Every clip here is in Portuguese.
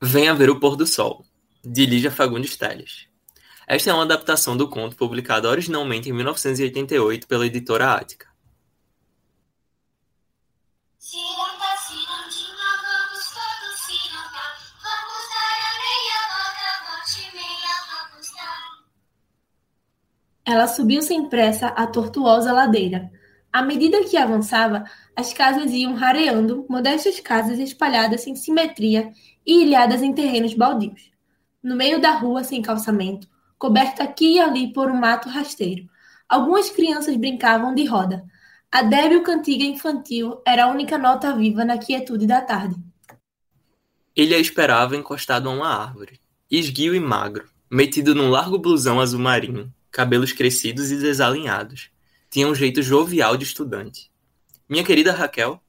Venha ver o pôr do sol, de Lígia Fagundes Telles. Esta é uma adaptação do conto publicado originalmente em 1988 pela editora Ática. Ela subiu sem pressa a tortuosa ladeira. À medida que avançava, as casas iam rareando, modestas casas espalhadas sem simetria e ilhadas em terrenos baldios. No meio da rua, sem calçamento, coberta aqui e ali por um mato rasteiro, algumas crianças brincavam de roda. A débil cantiga infantil era a única nota viva na quietude da tarde. Ele a esperava encostado a uma árvore, esguio e magro, metido num largo blusão azul marinho, cabelos crescidos e desalinhados. Tinha um jeito jovial de estudante. Minha querida Raquel,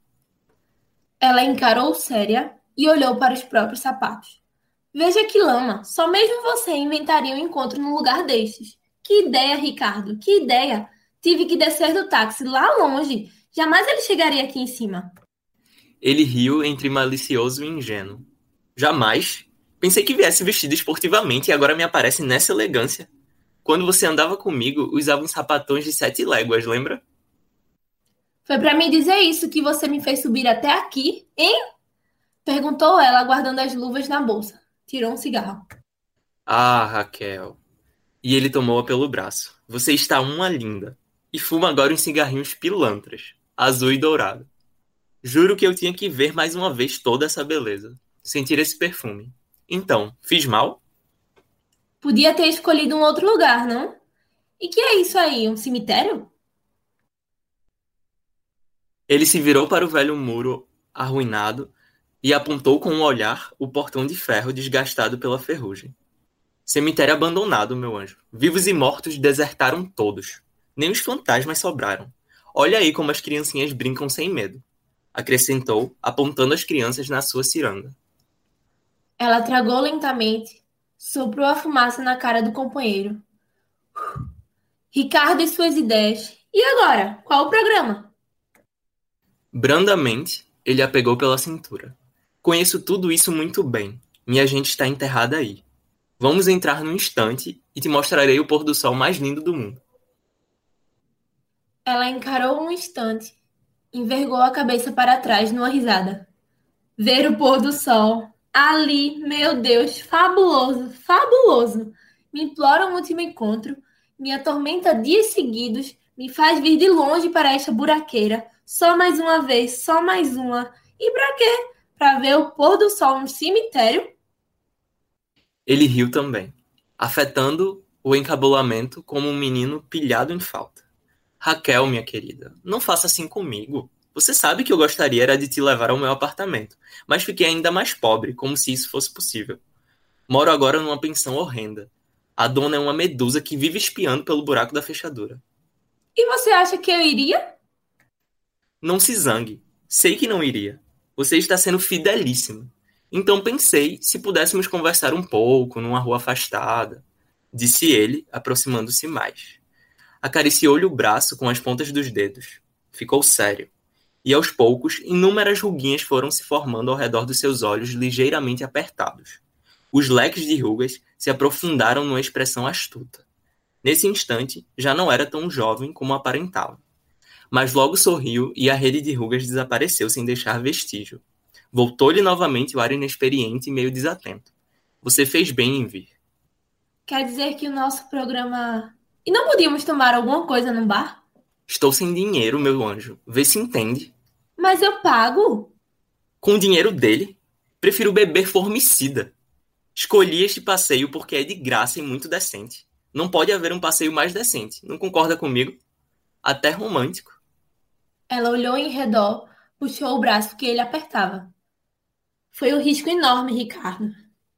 Ela encarou séria e olhou para os próprios sapatos. Veja que lama! Só mesmo você inventaria um encontro num lugar destes. Que ideia, Ricardo! Que ideia! Tive que descer do táxi lá longe. Jamais ele chegaria aqui em cima. ele riu entre malicioso e ingênuo. Jamais. Pensei que viesse vestido esportivamente e agora me aparece nessa elegância. Quando você andava comigo, usava uns sapatões de sete léguas, lembra? Foi para me dizer isso que você me fez subir até aqui, hein? Perguntou ela, guardando as luvas na bolsa. Tirou um cigarro. Ah, Raquel. E ele tomou-a pelo braço. Você está uma linda. E fuma agora uns cigarrinhos pilantras, azul e dourado. Juro que eu tinha que ver mais uma vez toda essa beleza. Sentir esse perfume. Então, fiz mal? Podia ter escolhido um outro lugar, não? E que é isso aí? Um cemitério? Ele se virou para o velho muro arruinado e apontou com um olhar o portão de ferro desgastado pela ferrugem. Cemitério abandonado, meu anjo. Vivos e mortos desertaram todos. Nem os fantasmas sobraram. Olha aí como as criancinhas brincam sem medo. Acrescentou, apontando as crianças na sua ciranda. Ela tragou lentamente, soprou a fumaça na cara do companheiro. Ricardo e suas ideias. E agora? Qual o programa? Brandamente, ele a pegou pela cintura. Conheço tudo isso muito bem. Minha gente está enterrada aí. Vamos entrar num instante e te mostrarei o pôr do sol mais lindo do mundo. Ela encarou um instante, envergou a cabeça para trás numa risada. Ver o pôr do sol. Ali, meu Deus, fabuloso, fabuloso. Me implora um último encontro, me atormenta dias seguidos, me faz vir de longe para esta buraqueira. Só mais uma vez, só mais uma. E pra quê? Pra ver o pôr do sol no cemitério? Ele riu também, afetando o encabulamento como um menino pilhado em falta. Raquel, minha querida, não faça assim comigo. Você sabe que eu gostaria era de te levar ao meu apartamento, mas fiquei ainda mais pobre, como se isso fosse possível. Moro agora numa pensão horrenda. A dona é uma medusa que vive espiando pelo buraco da fechadura. E você acha que eu iria? Não se zangue. Sei que não iria. Você está sendo fidelíssima. Então pensei se pudéssemos conversar um pouco numa rua afastada, disse ele, aproximando-se mais. Acariciou-lhe o braço com as pontas dos dedos. Ficou sério. E aos poucos, inúmeras ruguinhas foram se formando ao redor dos seus olhos ligeiramente apertados. Os leques de rugas se aprofundaram numa expressão astuta. Nesse instante, já não era tão jovem como aparentava. Mas logo sorriu e a rede de rugas desapareceu sem deixar vestígio. Voltou-lhe novamente o ar inexperiente e meio desatento. Você fez bem em vir. Quer dizer que o nosso programa. E não podíamos tomar alguma coisa num bar? Estou sem dinheiro, meu anjo. Vê se entende. Mas eu pago. Com o dinheiro dele, prefiro beber formicida. Escolhi este passeio porque é de graça e muito decente. Não pode haver um passeio mais decente. Não concorda comigo? Até romântico. Ela olhou em redor, puxou o braço que ele apertava. Foi um risco enorme, Ricardo.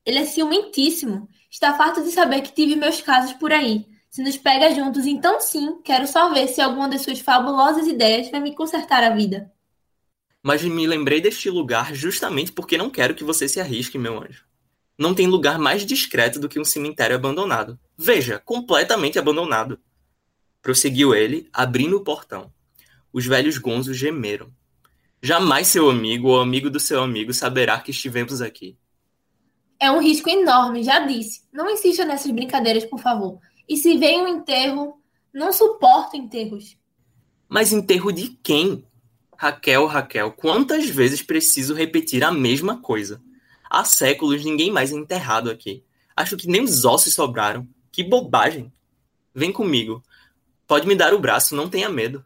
Ele é ciumentíssimo. Está farto de saber que tive meus casos por aí. Se nos pega juntos, então sim, quero só ver se alguma das suas fabulosas ideias vai me consertar a vida. Mas me lembrei deste lugar justamente porque não quero que você se arrisque, meu anjo. Não tem lugar mais discreto do que um cemitério abandonado. Veja, completamente abandonado. Prosseguiu ele, abrindo o portão. Os velhos gonzos gemeram. Jamais seu amigo ou amigo do seu amigo saberá que estivemos aqui. É um risco enorme, já disse. Não insista nessas brincadeiras, por favor. E se vem um enterro, não suporto enterros. Mas enterro de quem? Raquel, Raquel, quantas vezes preciso repetir a mesma coisa? Há séculos ninguém mais é enterrado aqui. Acho que nem os ossos sobraram. Que bobagem. Vem comigo. Pode me dar o braço, não tenha medo.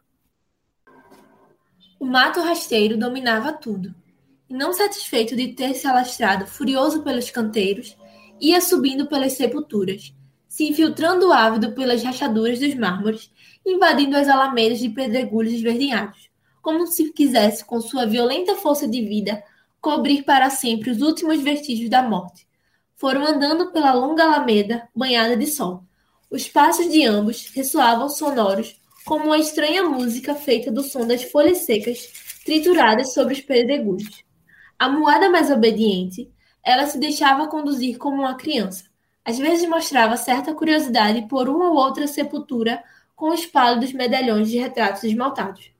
O mato rasteiro dominava tudo. E não satisfeito de ter se alastrado furioso pelos canteiros, ia subindo pelas sepulturas, se infiltrando ávido pelas rachaduras dos mármores, invadindo as alamedas de pedregulhos esverdeados, como se quisesse, com sua violenta força de vida, cobrir para sempre os últimos vestígios da morte. Foram andando pela longa alameda, banhada de sol. Os passos de ambos ressoavam sonoros, como uma estranha música feita do som das folhas secas trituradas sobre os pedregulhos. A moada mais obediente, ela se deixava conduzir como uma criança. Às vezes mostrava certa curiosidade por uma ou outra sepultura com os pálidos medalhões de retratos esmaltados.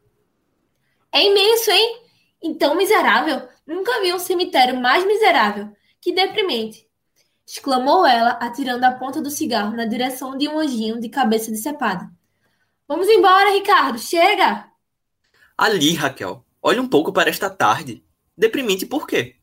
É imenso, hein? Então miserável! Nunca vi um cemitério mais miserável. Que deprimente! exclamou ela, atirando a ponta do cigarro na direção de um anjinho de cabeça decepada. Vamos embora, Ricardo! Chega! Ali, Raquel. Olhe um pouco para esta tarde. Deprimente por quê?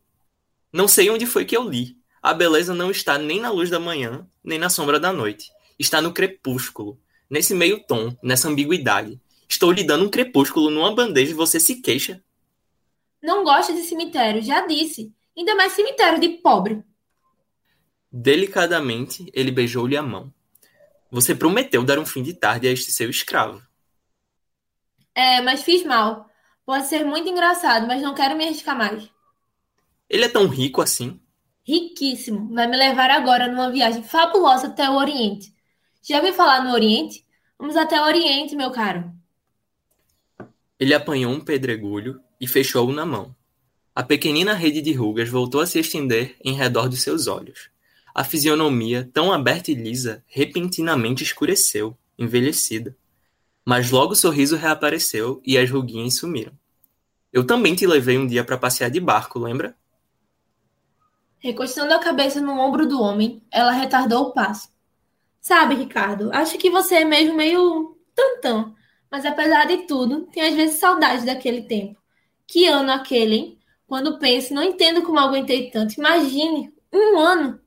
Não sei onde foi que eu li. A beleza não está nem na luz da manhã, nem na sombra da noite. Está no crepúsculo, nesse meio tom, nessa ambiguidade. Estou lhe dando um crepúsculo numa bandeja e você se queixa. Não gosto de cemitério, já disse. Ainda mais cemitério de pobre. Delicadamente, ele beijou-lhe a mão. Você prometeu dar um fim de tarde a este seu escravo. É, mas fiz mal. Pode ser muito engraçado, mas não quero me arriscar mais. Ele é tão rico assim? Riquíssimo. Vai me levar agora numa viagem fabulosa até o Oriente. Já ouviu falar no Oriente? Vamos até o Oriente, meu caro. Ele apanhou um pedregulho e fechou-o na mão. A pequenina rede de rugas voltou a se estender em redor de seus olhos. A fisionomia, tão aberta e lisa, repentinamente escureceu, envelhecida. Mas logo o sorriso reapareceu e as ruguinhas sumiram. Eu também te levei um dia para passear de barco, lembra? Recostando a cabeça no ombro do homem, ela retardou o passo. Sabe, Ricardo, acho que você é mesmo meio tantão, mas apesar de tudo, tenho às vezes saudade daquele tempo. Que ano aquele, hein? Quando penso, não entendo como aguentei tanto. Imagine, um ano.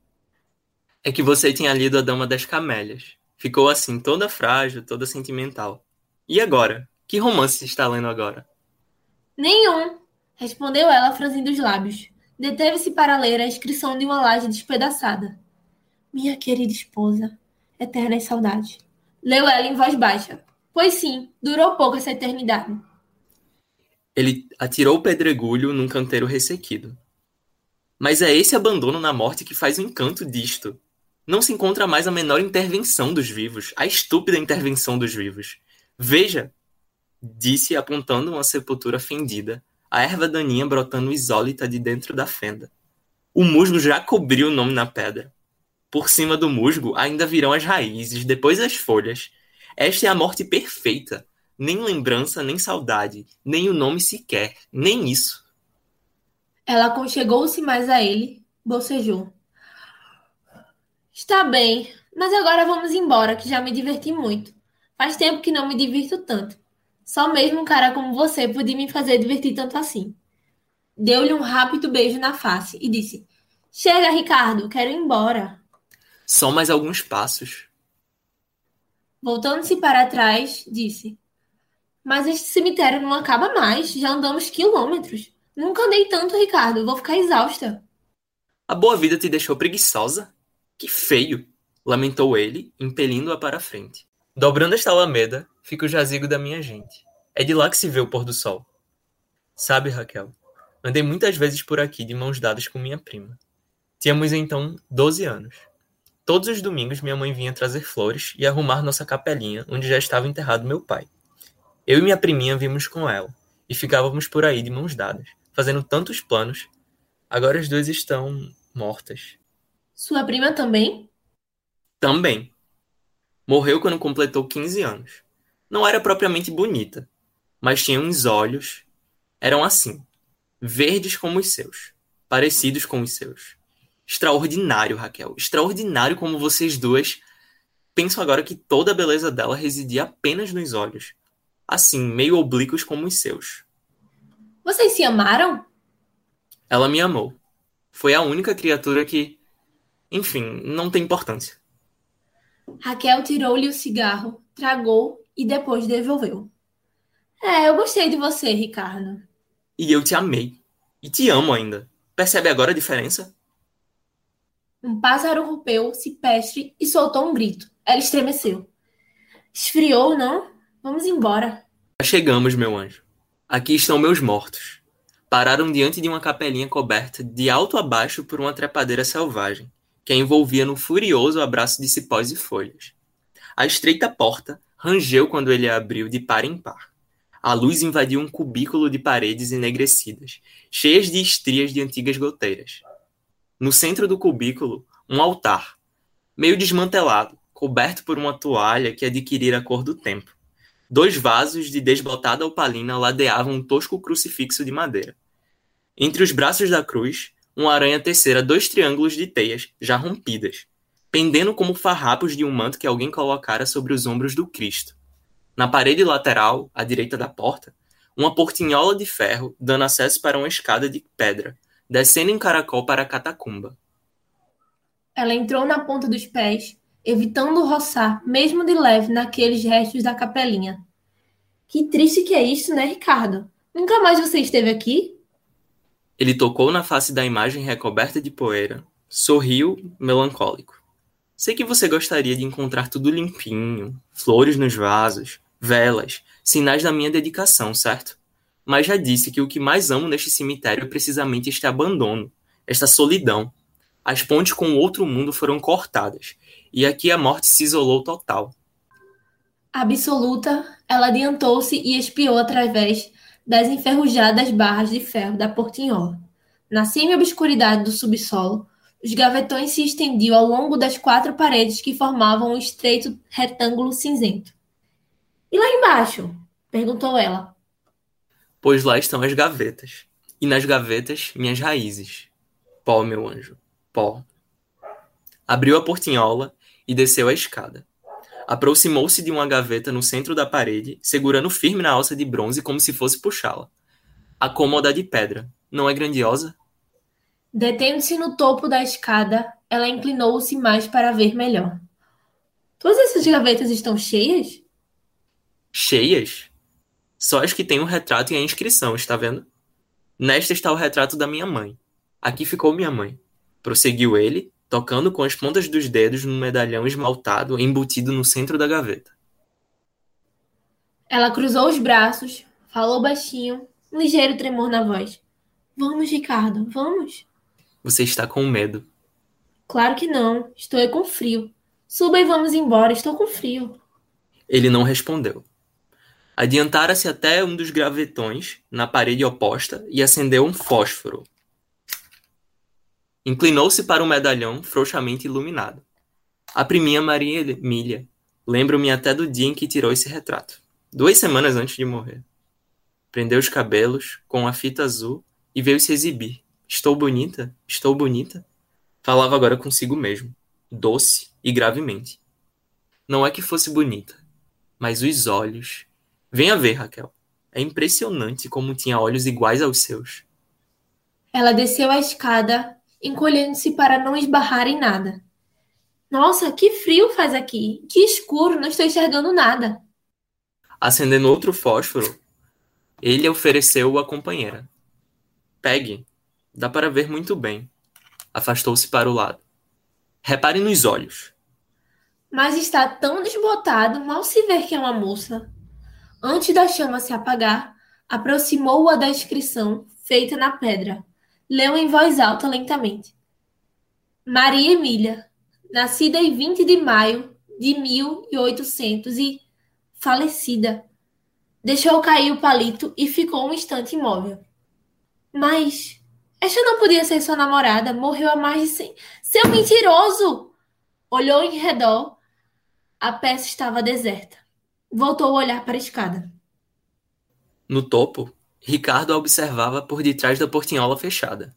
É que você tinha lido A Dama das Camélias. Ficou assim, toda frágil, toda sentimental. E agora? Que romance está lendo agora? Nenhum, respondeu ela, franzindo os lábios. Deteve-se para ler a inscrição de uma laje despedaçada. Minha querida esposa, eternas saudades. Leu ela em voz baixa. Pois sim, durou pouco essa eternidade. Ele atirou o pedregulho num canteiro ressequido. Mas é esse abandono na morte que faz o encanto disto. Não se encontra mais a menor intervenção dos vivos, a estúpida intervenção dos vivos. Veja, disse apontando uma sepultura fendida, a erva daninha brotando isólita de dentro da fenda. O musgo já cobriu o nome na pedra. Por cima do musgo ainda virão as raízes, depois as folhas. Esta é a morte perfeita. Nem lembrança, nem saudade, nem o nome sequer, nem isso. Ela aconchegou-se mais a ele, bocejou. Está bem, mas agora vamos embora, que já me diverti muito. Faz tempo que não me divirto tanto. Só mesmo um cara como você podia me fazer divertir tanto assim. Deu-lhe um rápido beijo na face e disse: Chega, Ricardo, quero ir embora. Só mais alguns passos. Voltando-se para trás, disse: Mas este cemitério não acaba mais, já andamos quilômetros. Nunca andei tanto, Ricardo, vou ficar exausta. A boa vida te deixou preguiçosa? Que feio! lamentou ele, impelindo-a para a frente. Dobrando esta alameda, fica o jazigo da minha gente. É de lá que se vê o pôr do sol. Sabe, Raquel, andei muitas vezes por aqui de mãos dadas com minha prima. Tínhamos então 12 anos. Todos os domingos minha mãe vinha trazer flores e arrumar nossa capelinha, onde já estava enterrado meu pai. Eu e minha priminha vimos com ela, e ficávamos por aí de mãos dadas, fazendo tantos planos. Agora as duas estão mortas. Sua prima também? Também. Morreu quando completou 15 anos. Não era propriamente bonita, mas tinha uns olhos. Eram assim, verdes como os seus, parecidos com os seus. Extraordinário, Raquel. Extraordinário como vocês duas. Penso agora que toda a beleza dela residia apenas nos olhos. Assim, meio oblíquos como os seus. Vocês se amaram? Ela me amou. Foi a única criatura que. Enfim, não tem importância. Raquel tirou-lhe o cigarro, tragou e depois devolveu. É, eu gostei de você, Ricardo. E eu te amei. E te amo ainda. Percebe agora a diferença? Um pássaro rompeu, cipestre, e soltou um grito. Ela estremeceu. Esfriou, não? Vamos embora. Já chegamos, meu anjo. Aqui estão meus mortos. Pararam diante de uma capelinha coberta de alto a baixo por uma trepadeira selvagem, que a envolvia num furioso abraço de cipós e folhas. A estreita porta rangeu quando ele a abriu de par em par. A luz invadiu um cubículo de paredes enegrecidas, cheias de estrias de antigas goteiras. No centro do cubículo, um altar, meio desmantelado, coberto por uma toalha que adquirira a cor do tempo. Dois vasos de desbotada opalina ladeavam um tosco crucifixo de madeira. Entre os braços da cruz, uma aranha tecera dois triângulos de teias, já rompidas, pendendo como farrapos de um manto que alguém colocara sobre os ombros do Cristo. Na parede lateral, à direita da porta, uma portinhola de ferro dando acesso para uma escada de pedra, descendo em caracol para a catacumba. Ela entrou na ponta dos pés, evitando roçar, mesmo de leve, naqueles restos da capelinha. Que triste que é isso, né, Ricardo? Nunca mais você esteve aqui? Ele tocou na face da imagem recoberta de poeira, sorriu, melancólico. Sei que você gostaria de encontrar tudo limpinho, flores nos vasos, velas, sinais da minha dedicação, certo? Mas já disse que o que mais amo neste cemitério é precisamente este abandono, esta solidão. As pontes com o outro mundo foram cortadas, e aqui a morte se isolou total. Absoluta, ela adiantou-se e espiou através das enferrujadas barras de ferro da portinhola. Na semi-obscuridade do subsolo, os gavetões se estendiam ao longo das quatro paredes que formavam um estreito retângulo cinzento. E lá embaixo? perguntou ela. Pois lá estão as gavetas. E nas gavetas, minhas raízes. Pó, meu anjo, pó. Abriu a portinhola e desceu a escada. Aproximou-se de uma gaveta no centro da parede, segurando firme na alça de bronze como se fosse puxá-la. A cômoda de pedra. Não é grandiosa? Detendo-se no topo da escada, ela inclinou-se mais para ver melhor. Todas essas gavetas estão cheias? Cheias? Só as que têm o retrato e a inscrição, está vendo? Nesta está o retrato da minha mãe. Aqui ficou minha mãe. Prosseguiu ele, tocando com as pontas dos dedos num medalhão esmaltado embutido no centro da gaveta. Ela cruzou os braços, falou baixinho, um ligeiro tremor na voz. Vamos, Ricardo, vamos. Você está com medo. Claro que não, estou com frio. Suba e vamos embora, estou com frio. Ele não respondeu. Adiantara-se até um dos gravetões na parede oposta e acendeu um fósforo. Inclinou-se para o medalhão frouxamente iluminado. Aprimia Maria Emília. Lembro-me até do dia em que tirou esse retrato. Duas semanas antes de morrer. Prendeu os cabelos com a fita azul e veio se exibir. Estou bonita? Estou bonita? Falava agora consigo mesmo, doce e gravemente. Não é que fosse bonita, mas os olhos. Venha ver, Raquel. É impressionante como tinha olhos iguais aos seus. Ela desceu a escada, encolhendo-se para não esbarrar em nada. Nossa, que frio faz aqui! Que escuro, não estou enxergando nada. Acendendo outro fósforo, ele ofereceu à companheira. Pegue, dá para ver muito bem. Afastou-se para o lado. Repare nos olhos. Mas está tão desbotado, mal se vê que é uma moça. Antes da chama se apagar, aproximou-a da inscrição feita na pedra. Leu em voz alta lentamente. Maria Emília, nascida em 20 de maio de 1800 e falecida. Deixou cair o palito e ficou um instante imóvel. Mas esta não podia ser sua namorada. Morreu há mais de cem. Seu mentiroso! Olhou em redor. A peça estava deserta. Voltou a olhar para a escada. No topo, Ricardo a observava por detrás da portinhola fechada.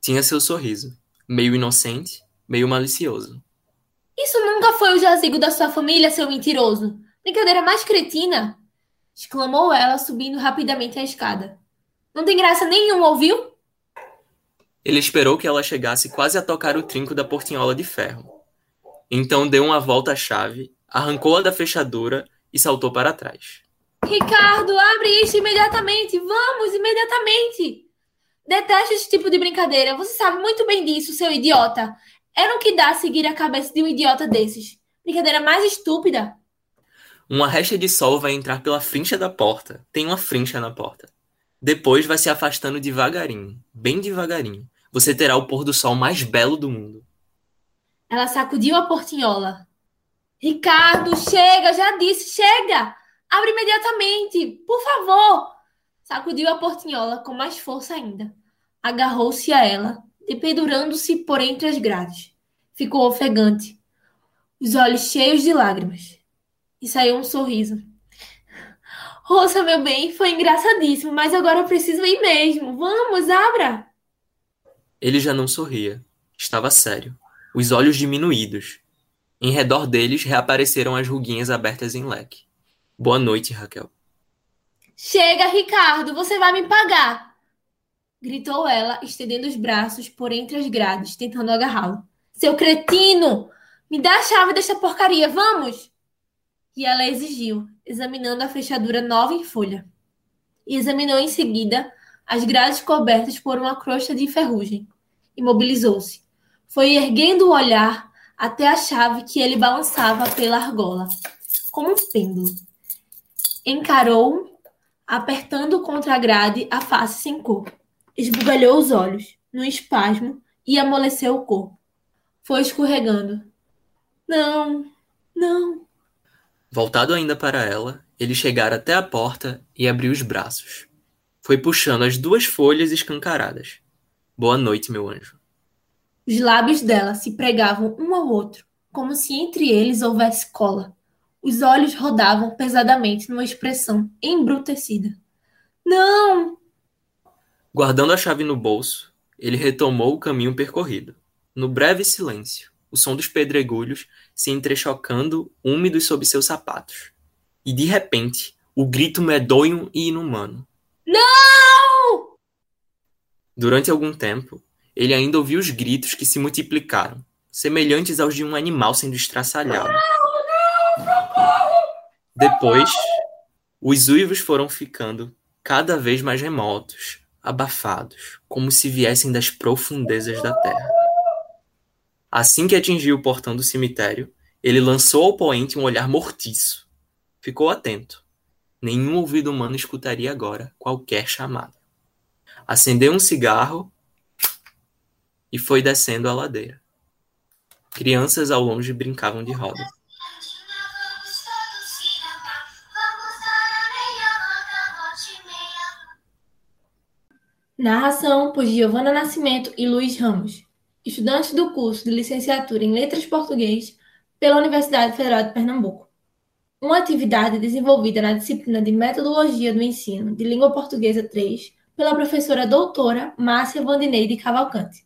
Tinha seu sorriso, meio inocente, meio malicioso. Isso nunca foi o jazigo da sua família, seu mentiroso. Brincadeira mais cretina! exclamou ela, subindo rapidamente a escada. Não tem graça nenhuma, ouviu? Ele esperou que ela chegasse quase a tocar o trinco da portinhola de ferro. Então deu uma volta à chave, arrancou-a da fechadura e saltou para trás. Ricardo, abre isso imediatamente! Vamos, imediatamente! Detesto esse tipo de brincadeira. Você sabe muito bem disso, seu idiota. É no que dá seguir a cabeça de um idiota desses. Brincadeira mais estúpida. Uma resta de sol vai entrar pela frincha da porta. Tem uma frincha na porta. Depois vai se afastando devagarinho, bem devagarinho. Você terá o pôr do sol mais belo do mundo. Ela sacudiu a portinhola. Ricardo, chega, já disse, chega! Abre imediatamente, por favor! Sacudiu a portinhola com mais força ainda. Agarrou-se a ela, dependurando-se por entre as grades. Ficou ofegante, os olhos cheios de lágrimas. E saiu um sorriso. Roça, meu bem, foi engraçadíssimo, mas agora eu preciso ir mesmo. Vamos, abra! Ele já não sorria. Estava sério. Os olhos diminuídos. Em redor deles reapareceram as ruguinhas abertas em leque. Boa noite, Raquel. Chega, Ricardo, você vai me pagar! Gritou ela, estendendo os braços por entre as grades, tentando agarrá-lo. Seu cretino! Me dá a chave desta porcaria, vamos! E ela exigiu, examinando a fechadura nova em folha. E examinou em seguida as grades cobertas por uma crosta de ferrugem. Imobilizou-se. Foi erguendo o olhar até a chave que ele balançava pela argola, como um pêndulo. Encarou apertando contra a grade a face sem cor. Esbugalhou os olhos, num espasmo, e amoleceu o corpo. Foi escorregando. Não, não. Voltado ainda para ela, ele chegara até a porta e abriu os braços. Foi puxando as duas folhas escancaradas. Boa noite, meu anjo. Os lábios dela se pregavam um ao outro, como se entre eles houvesse cola. Os olhos rodavam pesadamente numa expressão embrutecida. Não! Guardando a chave no bolso, ele retomou o caminho percorrido. No breve silêncio, o som dos pedregulhos se entrechocando úmidos sob seus sapatos. E de repente, o grito medonho e inumano. Não! Durante algum tempo, ele ainda ouviu os gritos que se multiplicaram, semelhantes aos de um animal sendo estraçalhado. Depois, os uivos foram ficando cada vez mais remotos, abafados, como se viessem das profundezas da terra. Assim que atingiu o portão do cemitério, ele lançou ao poente um olhar mortiço. Ficou atento. Nenhum ouvido humano escutaria agora qualquer chamada. Acendeu um cigarro e foi descendo a ladeira. Crianças ao longe brincavam de roda. Narração por Giovana Nascimento e Luiz Ramos, estudantes do curso de Licenciatura em Letras Português pela Universidade Federal de Pernambuco. Uma atividade desenvolvida na disciplina de Metodologia do Ensino de Língua Portuguesa 3 pela professora doutora Márcia Vandineide Cavalcante.